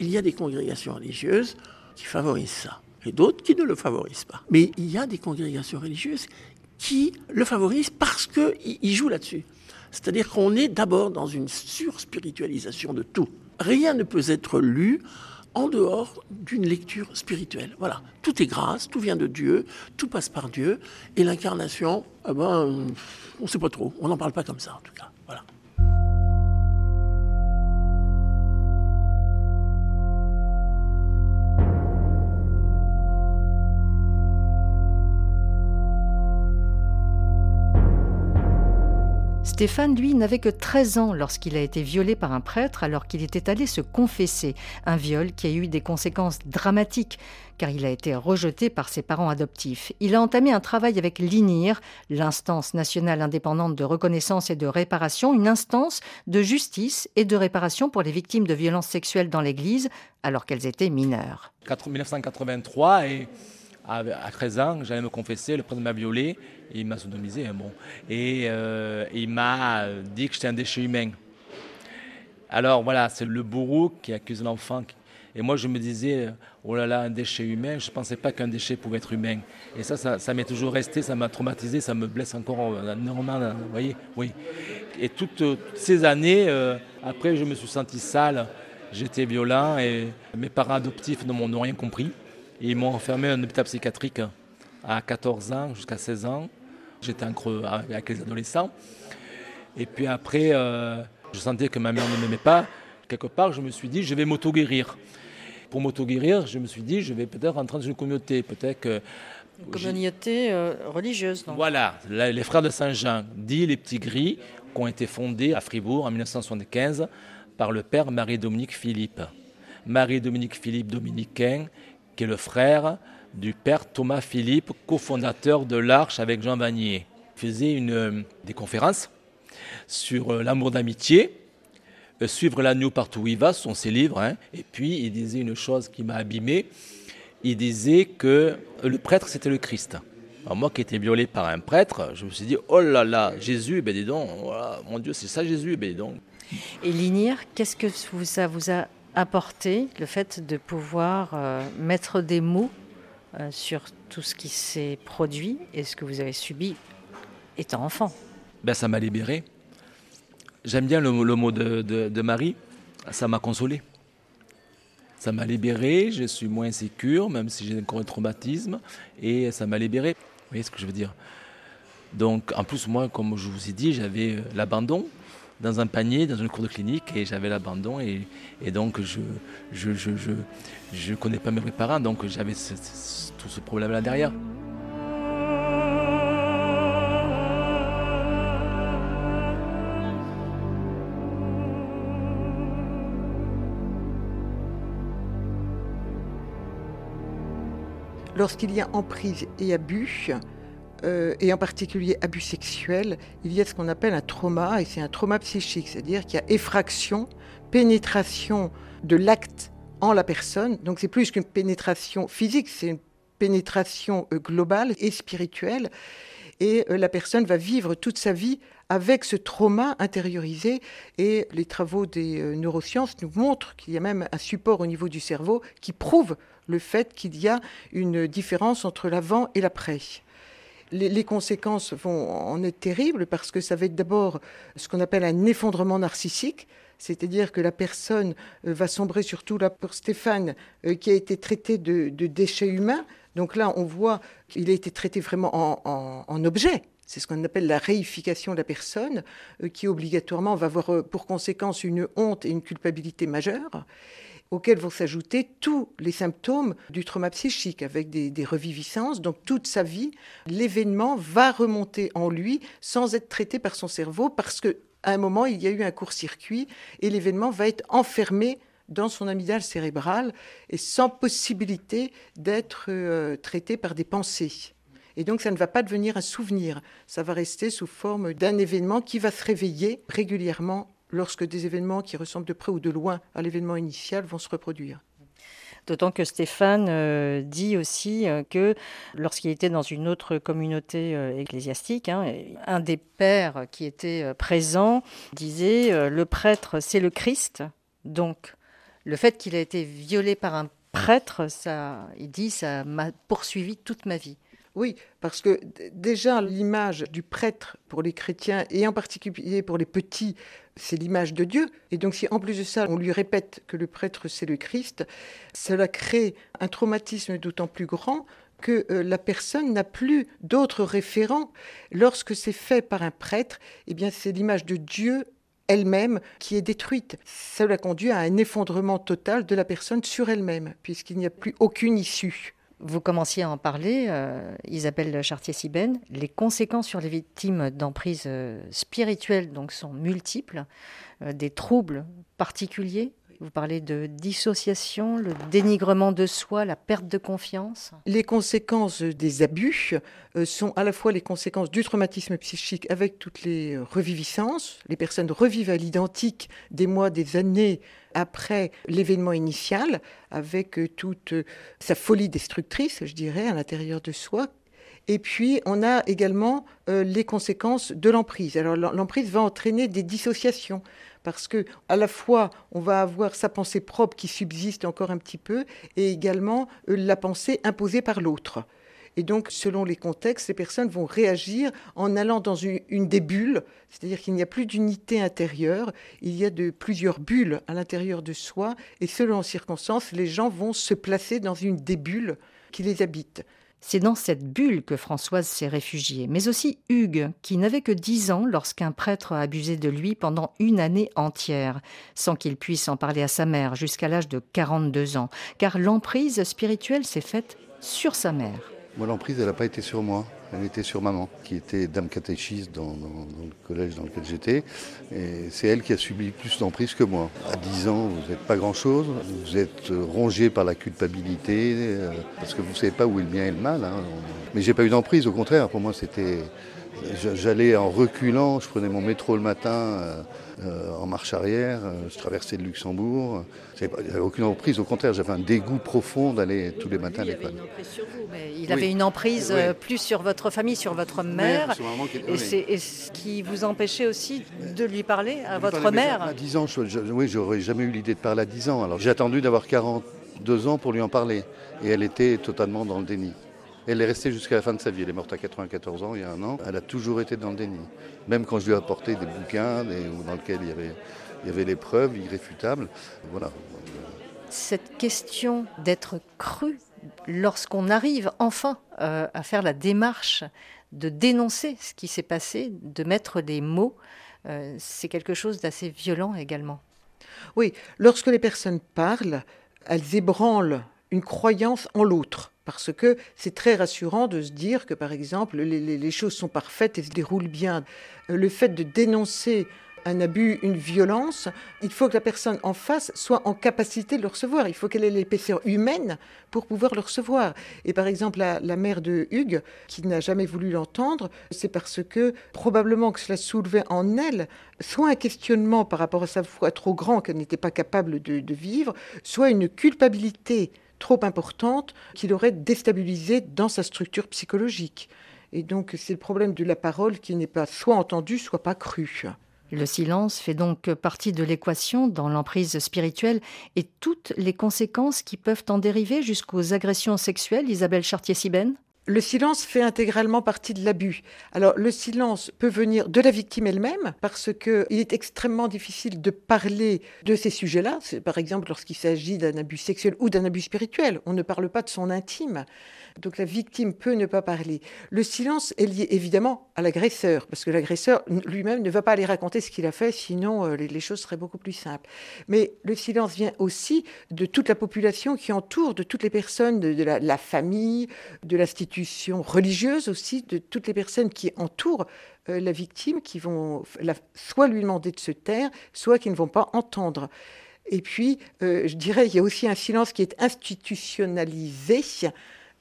il y a des congrégations religieuses qui favorisent ça, et d'autres qui ne le favorisent pas. Mais il y a des congrégations religieuses qui le favorisent parce qu'ils jouent là-dessus. C'est-à-dire qu'on est d'abord dans une surspiritualisation de tout. Rien ne peut être lu en dehors d'une lecture spirituelle. Voilà, tout est grâce, tout vient de Dieu, tout passe par Dieu, et l'incarnation, eh ben, on ne sait pas trop, on n'en parle pas comme ça en tout cas. Stéphane, lui, n'avait que 13 ans lorsqu'il a été violé par un prêtre alors qu'il était allé se confesser. Un viol qui a eu des conséquences dramatiques car il a été rejeté par ses parents adoptifs. Il a entamé un travail avec l'INIR, l'instance nationale indépendante de reconnaissance et de réparation, une instance de justice et de réparation pour les victimes de violences sexuelles dans l'Église alors qu'elles étaient mineures. 1983 et à 13 ans, j'allais me confesser, le prêtre m'a violé, il m'a sodomisé, hein, bon, et euh, il m'a dit que j'étais un déchet humain. Alors voilà, c'est le bourreau qui accuse l'enfant. Et moi, je me disais, oh là là, un déchet humain, je ne pensais pas qu'un déchet pouvait être humain. Et ça, ça, m'est toujours resté, ça m'a traumatisé, ça me blesse encore énormément, vous voyez, oui. Et toutes, ces années, euh, après, je me suis senti sale, j'étais violent, et mes parents adoptifs n'ont rien compris ils m'ont enfermé en hôpital psychiatrique à 14 ans jusqu'à 16 ans. J'étais en creux avec les adolescents. Et puis après, euh, je sentais que ma mère ne m'aimait pas. Quelque part, je me suis dit, je vais m'auto-guérir. Pour m'auto-guérir, je me suis dit, je vais peut-être rentrer dans une communauté. Peut-être que. Une communauté euh, religieuse, non Voilà, les frères de Saint-Jean, dit les petits gris, qui ont été fondés à Fribourg en 1975 par le père Marie-Dominique Philippe. Marie-Dominique Philippe dominicain, qui est le frère du père Thomas Philippe, cofondateur de l'Arche avec Jean Vanier. Il faisait une, euh, des conférences sur euh, l'amour d'amitié, euh, suivre l'agneau partout où il va, ce sont ses livres, hein. et puis il disait une chose qui m'a abîmé, il disait que le prêtre c'était le Christ. Alors moi qui étais violé par un prêtre, je me suis dit, oh là là, Jésus, ben dis donc, mon Dieu, c'est ça Jésus, ben dis donc. Et l'INIR, qu'est-ce que ça vous a apporter le fait de pouvoir euh, mettre des mots euh, sur tout ce qui s'est produit et ce que vous avez subi étant enfant ben, Ça m'a libéré. J'aime bien le, mot de, Marie, ça m'a consolé. Ça m'a libéré, je suis moins sécure, même si j'ai encore un traumatisme, et ça m'a libéré. Vous voyez ce que je veux dire? Donc, en plus, moi, comme je vous ai dit, j'avais euh, l'abandon, dans un panier, dans une cour de clinique, et j'avais l'abandon, et, donc je je, je, je, je, connais pas mes parents, donc j'avais tout ce problème-là derrière. Lorsqu'il y a emprise et abus, euh, et en particulier abus sexuels, il y a ce qu'on appelle un trauma, et c'est un trauma psychique, c'est-à-dire qu'il y a effraction, pénétration de l'acte en la personne. Donc c'est plus qu'une pénétration physique, c'est une pénétration euh, globale et spirituelle. Et euh, la personne va vivre toute sa vie avec ce trauma intériorisé. Et les travaux des neurosciences nous montrent qu'il y a même un support au niveau du cerveau qui prouve le fait qu'il y a une différence entre l'avant et l'après les, conséquences vont en être terribles parce que ça va être d'abord ce qu'on appelle un effondrement narcissique. C'est-à-dire que la personne euh, va sombrer, surtout là pour Stéphane, euh, qui a été traité de, déchets humains. Donc là, on voit qu'il a été traité vraiment en, objet. C'est ce qu'on appelle la réification de la personne, euh, qui obligatoirement va avoir pour conséquence une honte et une culpabilité majeure. Auxquels vont s'ajouter tous les symptômes du trauma psychique, avec des, reviviscences. Donc toute sa vie, l'événement va remonter en lui sans être traité par son cerveau, parce qu'à un moment, il y a eu un court-circuit et l'événement va être enfermé dans son amygdale cérébrale et sans possibilité d'être euh, traité par des pensées. Et donc ça ne va pas devenir un souvenir, ça va rester sous forme d'un événement qui va se réveiller régulièrement lorsque des événements qui ressemblent de près ou de loin à l'événement initial vont se reproduire. D'autant que Stéphane euh, dit aussi euh, que lorsqu'il était dans une autre communauté euh, ecclésiastique, hein, un des pères qui était présent disait Le prêtre, c'est le Christ. Donc, le fait qu'il ait été violé par un prêtre, ça, il dit, ça m'a poursuivi toute ma vie. Oui, parce que déjà l'image du prêtre pour les chrétiens et en particulier pour les petits, c'est l'image de Dieu. Et donc si en plus de ça, on lui répète que le prêtre c'est le Christ, cela crée un traumatisme d'autant plus grand que euh, la personne n'a plus d'autres référents. Lorsque c'est fait par un prêtre, eh bien c'est l'image de Dieu elle-même qui est détruite. Cela conduit à un effondrement total de la personne sur elle-même, puisqu'il n'y a plus aucune issue. Vous commenciez à en parler, euh, Isabelle Chartier-Sibène. Les conséquences sur les victimes d'emprise euh, spirituelle donc, sont multiples, euh, des troubles particuliers vous parlez de dissociation, le dénigrement de soi, la perte de confiance. Les conséquences des abus euh, sont à la fois les conséquences du traumatisme psychique avec toutes les reviviscences. Les personnes revivent à l'identique des mois, des années après l'événement initial, avec euh, toute euh, sa folie destructrice, je dirais, à l'intérieur de soi, et puis, on a également les conséquences de l'emprise. Alors, l'emprise va entraîner des dissociations parce que à la fois on va avoir sa pensée propre qui subsiste encore un petit peu et également euh, la pensée imposée par l'autre. Et donc, selon les contextes, les personnes vont réagir en allant dans une, des bulles, c'est-à-dire qu'il n'y a plus d'unité intérieure, il y a de plusieurs bulles à l'intérieur de soi, et selon les circonstances, les gens vont se placer dans une des bulles qui les habitent. C'est dans cette bulle que Françoise s'est réfugiée, mais aussi Hugues, qui n'avait que dix ans lorsqu'un prêtre a abusé de lui pendant une année entière, sans qu'il puisse en parler à sa mère jusqu'à l'âge de 42 ans, car l'emprise spirituelle s'est faite sur sa mère. Moi, l'emprise, elle n'a pas été sur moi. Elle était sur maman, qui était dame catéchiste dans, le collège dans lequel j'étais. Et c'est elle qui a subi plus d'emprise que moi. À 10 ans, vous n'êtes pas grand-chose. Vous êtes rongé par la culpabilité, euh, parce que vous ne savez pas où est le bien et le mal. Hein. Mais j'ai pas eu d'emprise, au contraire. Pour moi, c'était J'allais en reculant, je prenais mon métro le matin euh, euh, en marche arrière, euh, je traversais le Luxembourg. Il n'y avait aucune emprise, au contraire, j'avais un dégoût profond d'aller tous les matins à l'école. Il avait une emprise plus sur votre famille, sur votre mère. et c'est ce qui vous empêchait aussi de lui parler à votre mère À 10 ans, je, oui, j'aurais jamais eu l'idée de parler à 10 ans. Alors j'ai attendu d'avoir 42 ans pour lui en parler. Et elle était totalement dans le déni. Elle est restée jusqu'à la fin de sa vie. Elle est morte à 94 ans, il y a un an. Elle a toujours été dans le déni. Même quand je lui ai apporté des bouquins dans lesquels il y avait, il y avait les preuves irréfutables. Voilà. Cette question d'être cru lorsqu'on arrive enfin euh, à faire la démarche de dénoncer ce qui s'est passé, de mettre des mots, euh, c'est quelque chose d'assez violent également. Oui, lorsque les personnes parlent, elles ébranlent une croyance en l'autre. Parce que c'est très rassurant de se dire que, par exemple, les, choses sont parfaites et se déroulent bien. Euh, le fait de dénoncer un abus, une violence, il faut que la personne en face soit en capacité de le recevoir. Il faut qu'elle ait l'épaisseur humaine pour pouvoir le recevoir. Et par exemple, la, la mère de Hugues, qui n'a jamais voulu l'entendre, c'est parce que probablement que cela soulevait en elle soit un questionnement par rapport à sa foi trop grand qu'elle n'était pas capable de vivre, soit une culpabilité trop importante qui l'aurait déstabilisé dans sa structure psychologique. Et donc c'est le problème de la parole qui n'est pas soit entendue, soit pas crue. Le silence fait donc partie de l'équation dans l'emprise spirituelle et toutes les conséquences qui peuvent en dériver jusqu'aux agressions sexuelles, Isabelle Chartier-Sibène? Le silence fait intégralement partie de l'abus. Alors le silence peut venir de la victime elle-même parce qu'il est extrêmement difficile de parler de ces sujets-là. Par exemple lorsqu'il s'agit d'un abus sexuel ou d'un abus spirituel. On ne parle pas de son intime. Donc la victime peut ne pas parler. Le silence est lié évidemment à l'agresseur, parce que l'agresseur lui-même ne va pas aller raconter ce qu'il a fait, sinon euh, les, choses seraient beaucoup plus simples. Mais le silence vient aussi de toute la population qui entoure, de toutes les personnes de, la, famille, de l'institution religieuse aussi, de toutes les personnes qui entourent euh, la victime, qui vont soit lui demander de se taire, soit qui ne vont pas entendre. Et puis, euh, je dirais, il y a aussi un silence qui est institutionnalisé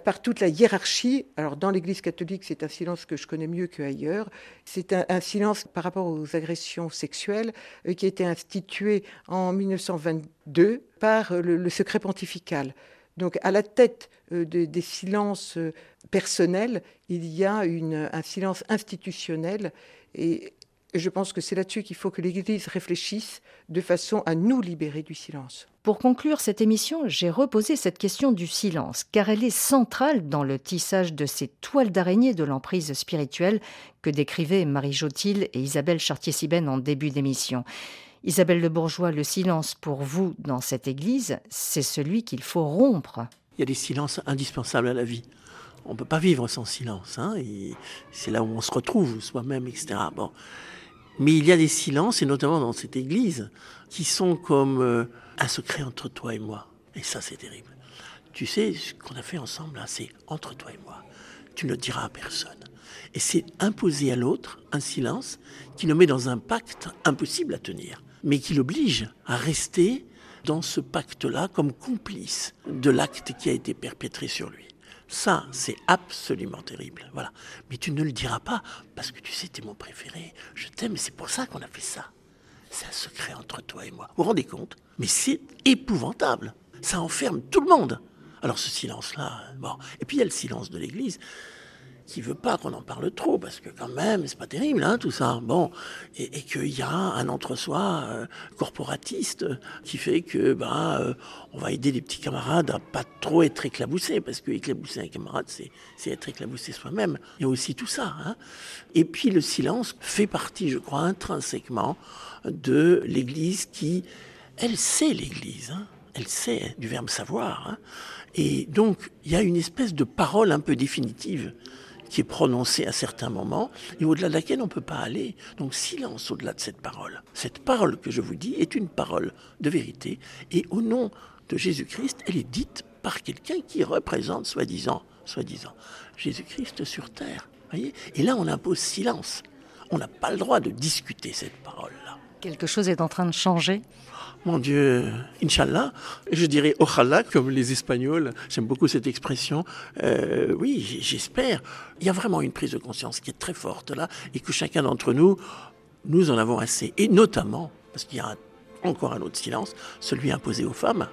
par toute la hiérarchie. Alors dans l'Église catholique, c'est un silence que je connais mieux qu'ailleurs. C'est un, silence par rapport aux agressions sexuelles euh, qui a été institué en 1922 par le, secret pontifical. Donc à la tête euh, des silences euh, personnels, il y a un silence institutionnel et je pense que c'est là-dessus qu'il faut que l'Église réfléchisse de façon à nous libérer du silence. Pour conclure cette émission, j'ai reposé cette question du silence, car elle est centrale dans le tissage de ces toiles d'araignée de l'emprise spirituelle que décrivaient Marie Jotil et Isabelle Chartier-Sibène en début d'émission. Isabelle Le Bourgeois, le silence pour vous dans cette Église, c'est celui qu'il faut rompre. Il y a des silences indispensables à la vie on ne peut pas vivre sans silence. Hein, c'est là où on se retrouve soi-même, etc. Mais il y a des silences, et notamment dans cette église, qui sont comme euh, un secret entre toi et moi. Et ça, c'est terrible. Tu sais, ce qu'on a fait ensemble, c'est entre toi et moi. Tu ne diras à personne. Et c'est imposer à l'autre un silence qui le met dans un pacte impossible à tenir, mais qui l'oblige à rester dans ce pacte-là comme complice de l'acte qui a été perpétré sur lui. Ça, c'est absolument terrible. Voilà. Mais tu ne le diras pas parce que tu sais, tu es mon préféré. Je t'aime et c'est pour ça qu'on a fait ça. C'est un secret entre toi et moi. Vous vous rendez compte? Mais c'est épouvantable. Ça enferme tout le monde. Alors ce silence-là, bon. Et puis il y a le silence de l'Église qui veut pas qu'on en parle trop, parce que quand même, c'est pas terrible, hein, tout ça. Bon, et, qu'il y a un entre-soi euh, corporatiste qui fait que, ben, euh, on va aider les petits camarades à pas trop être éclaboussés, parce que éclabousser un camarade, c'est, c'est être éclaboussé soi-même. Il y a aussi tout ça. Hein. Et puis le silence fait partie, je crois, intrinsèquement de l'Église qui, elle sait l'Église, hein. elle sait du verbe savoir. Hein. Et donc, il y a une espèce de parole un peu définitive qui est prononcée à certains moments et au-delà de laquelle on ne peut pas aller. Donc silence au-delà de cette parole. Cette parole que je vous dis est une parole de vérité et au nom de Jésus-Christ, elle est dite par quelqu'un qui représente soi-disant, soi-disant, Jésus-Christ sur terre. Voyez? Et là, on impose silence. On n'a pas le droit de discuter cette parole-là. Quelque chose est en train de changer? Mon Dieu, Inch'Allah, je dirais Ojalá, comme les Espagnols, j'aime beaucoup cette expression. Euh, oui, j'espère. Il y a vraiment une prise de conscience qui est très forte là, et que chacun d'entre nous, nous en avons assez. Et notamment, parce qu'il y a encore un autre silence, celui imposé aux femmes.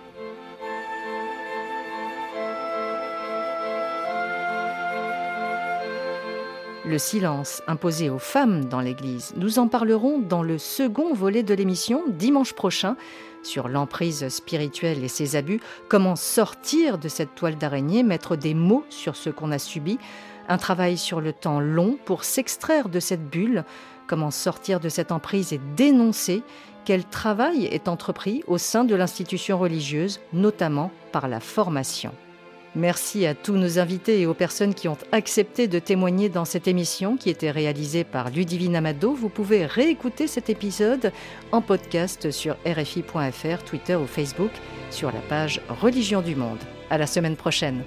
Le silence imposé aux femmes dans l'Église. Nous en parlerons dans le second volet de l'émission, dimanche prochain, sur l'emprise spirituelle et ses abus, comment sortir de cette toile d'araignée, mettre des mots sur ce qu'on a subi, un travail sur le temps long pour s'extraire de cette bulle, comment sortir de cette emprise et dénoncer quel travail est entrepris au sein de l'institution religieuse, notamment par la formation. Merci à tous nos invités et aux personnes qui ont accepté de témoigner dans cette émission qui était réalisée par Ludivine Amado. Vous pouvez réécouter cet épisode en podcast sur RFI.fr, Twitter ou Facebook sur la page Religion du Monde. À la semaine prochaine.